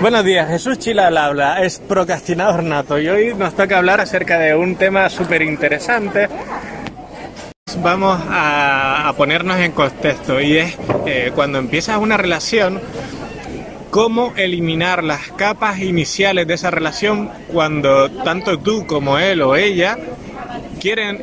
Buenos días, Jesús Chila al habla, es procrastinador nato y hoy nos toca hablar acerca de un tema súper interesante. Vamos a, ponernos en contexto y es eh, cuando empiezas una relación, cómo eliminar las capas iniciales de esa relación cuando tanto tú como él o ella quieren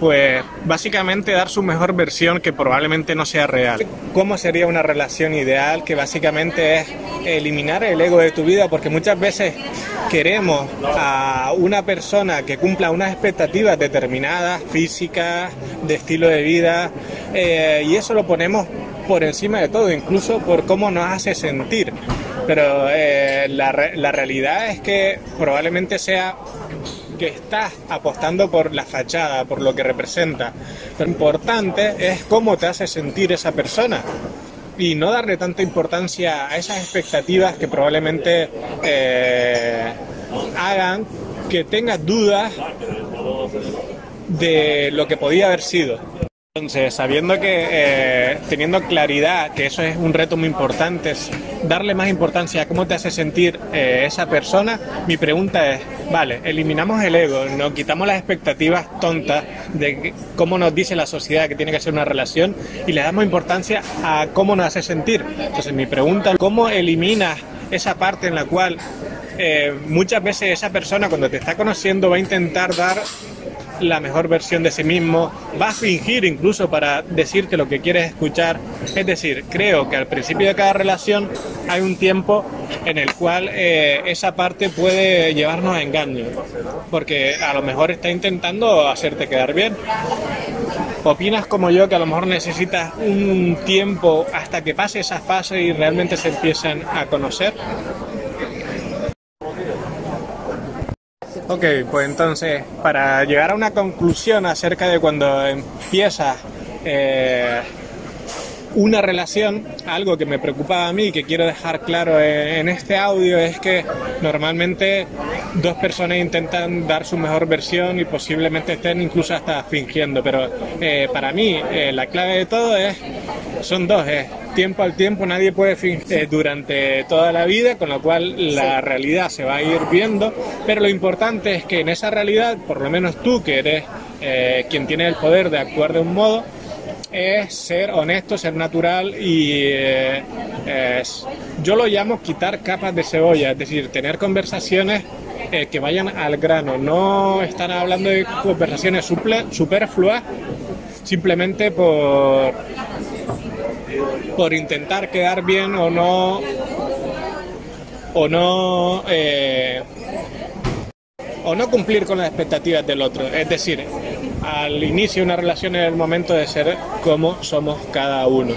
pues básicamente dar su mejor versión que probablemente no sea real. ¿Cómo sería una relación ideal? Que básicamente es eliminar el ego de tu vida porque muchas veces queremos a una persona que cumpla unas expectativas determinadas, físicas, de estilo de vida, eh, y eso lo ponemos por encima de todo, incluso por cómo nos hace sentir. Pero eh, la, la realidad es que probablemente sea que estás apostando por la fachada, por lo que representa. Lo importante es cómo te hace sentir esa persona y no darle tanta importancia a esas expectativas que probablemente eh, hagan que tengas dudas de lo que podía haber sido. Entonces, sabiendo que, eh, teniendo claridad que eso es un reto muy importante, es darle más importancia a cómo te hace sentir eh, esa persona, mi pregunta es, vale, eliminamos el ego, nos quitamos las expectativas tontas de cómo nos dice la sociedad que tiene que ser una relación y le damos importancia a cómo nos hace sentir. Entonces, mi pregunta, ¿cómo eliminas esa parte en la cual eh, muchas veces esa persona cuando te está conociendo va a intentar dar la mejor versión de sí mismo, va a fingir incluso para decirte lo que quieres escuchar. Es decir, creo que al principio de cada relación hay un tiempo en el cual eh, esa parte puede llevarnos a engaño, porque a lo mejor está intentando hacerte quedar bien. ¿Opinas como yo que a lo mejor necesitas un tiempo hasta que pase esa fase y realmente se empiezan a conocer? Ok, pues entonces, para llegar a una conclusión acerca de cuando empieza eh, una relación, algo que me preocupaba a mí y que quiero dejar claro en este audio es que normalmente dos personas intentan dar su mejor versión y posiblemente estén incluso hasta fingiendo, pero eh, para mí eh, la clave de todo es son dos, es tiempo al tiempo, nadie puede fingir eh, durante toda la vida, con lo cual la realidad se va a ir viendo, pero lo importante es que en esa realidad, por lo menos tú que eres quien tiene el poder de actuar de un modo, es ser honesto, ser natural y eh, yo lo llamo quitar capas de cebolla, es decir, tener conversaciones eh, que vayan al grano, no estar hablando de conversaciones superfluas simplemente por, por intentar quedar bien o no o no eh, o no cumplir con las expectativas del otro. Es decir, al inicio de una relación es el momento de ser como somos cada uno.